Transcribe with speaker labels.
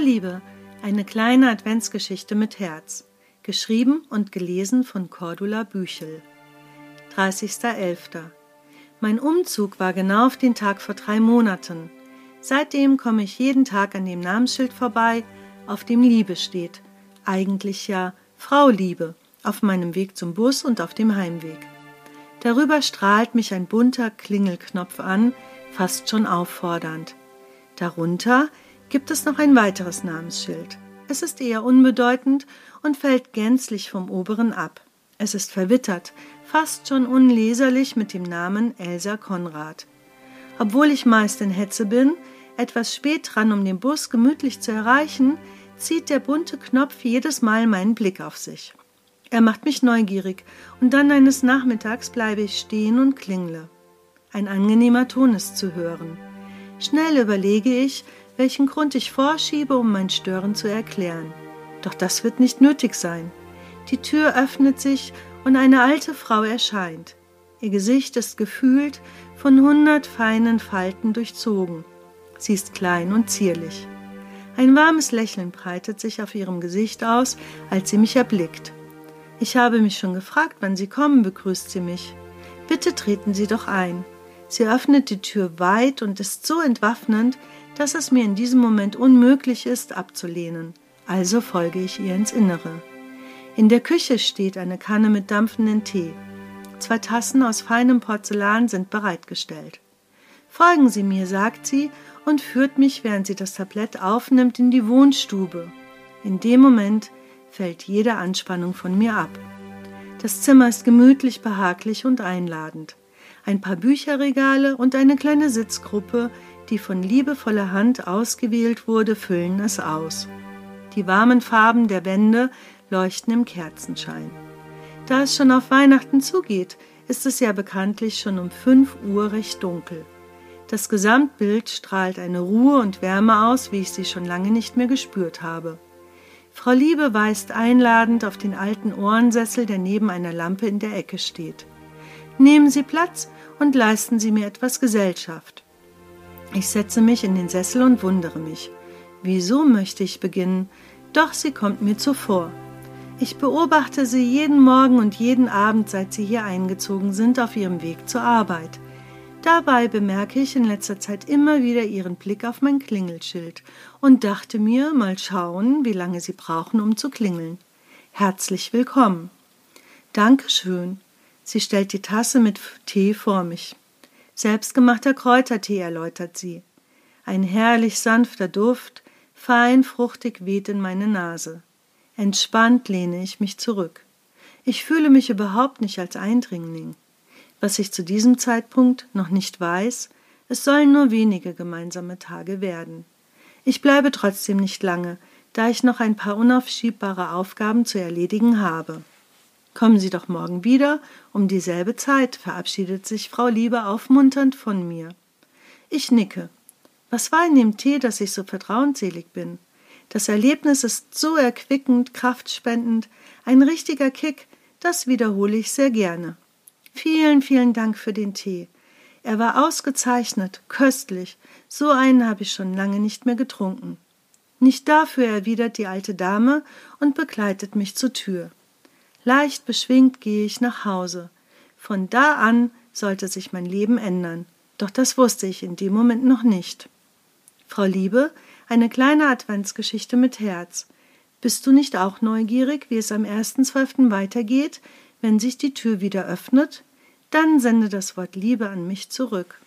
Speaker 1: Liebe, eine kleine Adventsgeschichte mit Herz. Geschrieben und gelesen von Cordula Büchel. 30.11. Mein Umzug war genau auf den Tag vor drei Monaten. Seitdem komme ich jeden Tag an dem Namensschild vorbei, auf dem Liebe steht. Eigentlich ja Frau Liebe, auf meinem Weg zum Bus und auf dem Heimweg. Darüber strahlt mich ein bunter Klingelknopf an, fast schon auffordernd. Darunter gibt es noch ein weiteres Namensschild. Es ist eher unbedeutend und fällt gänzlich vom oberen ab. Es ist verwittert, fast schon unleserlich mit dem Namen Elsa Konrad. Obwohl ich meist in Hetze bin, etwas spät dran, um den Bus gemütlich zu erreichen, zieht der bunte Knopf jedes Mal meinen Blick auf sich. Er macht mich neugierig, und dann eines Nachmittags bleibe ich stehen und klingle. Ein angenehmer Ton ist zu hören. Schnell überlege ich, welchen Grund ich vorschiebe, um mein Stören zu erklären. Doch das wird nicht nötig sein. Die Tür öffnet sich und eine alte Frau erscheint. Ihr Gesicht ist gefühlt von hundert feinen Falten durchzogen. Sie ist klein und zierlich. Ein warmes Lächeln breitet sich auf ihrem Gesicht aus, als sie mich erblickt. Ich habe mich schon gefragt, wann Sie kommen, begrüßt sie mich. Bitte treten Sie doch ein. Sie öffnet die Tür weit und ist so entwaffnend, dass es mir in diesem Moment unmöglich ist, abzulehnen. Also folge ich ihr ins Innere. In der Küche steht eine Kanne mit dampfendem Tee. Zwei Tassen aus feinem Porzellan sind bereitgestellt. Folgen Sie mir, sagt sie und führt mich, während sie das Tablett aufnimmt, in die Wohnstube. In dem Moment fällt jede Anspannung von mir ab. Das Zimmer ist gemütlich, behaglich und einladend. Ein paar Bücherregale und eine kleine Sitzgruppe, die von liebevoller Hand ausgewählt wurde, füllen es aus. Die warmen Farben der Wände leuchten im Kerzenschein. Da es schon auf Weihnachten zugeht, ist es ja bekanntlich schon um fünf Uhr recht dunkel. Das Gesamtbild strahlt eine Ruhe und Wärme aus, wie ich sie schon lange nicht mehr gespürt habe. Frau Liebe weist einladend auf den alten Ohrensessel, der neben einer Lampe in der Ecke steht. Nehmen Sie Platz und leisten Sie mir etwas Gesellschaft. Ich setze mich in den Sessel und wundere mich. Wieso möchte ich beginnen? Doch sie kommt mir zuvor. Ich beobachte sie jeden Morgen und jeden Abend, seit sie hier eingezogen sind, auf ihrem Weg zur Arbeit. Dabei bemerke ich in letzter Zeit immer wieder ihren Blick auf mein Klingelschild und dachte mir, mal schauen, wie lange sie brauchen, um zu klingeln. Herzlich willkommen. Dankeschön. Sie stellt die Tasse mit Tee vor mich. Selbstgemachter Kräutertee, erläutert sie. Ein herrlich sanfter Duft, fein fruchtig weht in meine Nase. Entspannt lehne ich mich zurück. Ich fühle mich überhaupt nicht als Eindringling. Was ich zu diesem Zeitpunkt noch nicht weiß, es sollen nur wenige gemeinsame Tage werden. Ich bleibe trotzdem nicht lange, da ich noch ein paar unaufschiebbare Aufgaben zu erledigen habe. Kommen Sie doch morgen wieder um dieselbe Zeit, verabschiedet sich Frau Liebe aufmunternd von mir. Ich nicke. Was war in dem Tee, dass ich so vertrauensselig bin? Das Erlebnis ist so erquickend, kraftspendend, ein richtiger Kick, das wiederhole ich sehr gerne. Vielen, vielen Dank für den Tee. Er war ausgezeichnet, köstlich, so einen habe ich schon lange nicht mehr getrunken. Nicht dafür erwidert die alte Dame und begleitet mich zur Tür. Leicht beschwingt gehe ich nach Hause. Von da an sollte sich mein Leben ändern, doch das wusste ich in dem Moment noch nicht. Frau Liebe, eine kleine Adventsgeschichte mit Herz. Bist du nicht auch neugierig, wie es am 1.12. weitergeht, wenn sich die Tür wieder öffnet? Dann sende das Wort Liebe an mich zurück.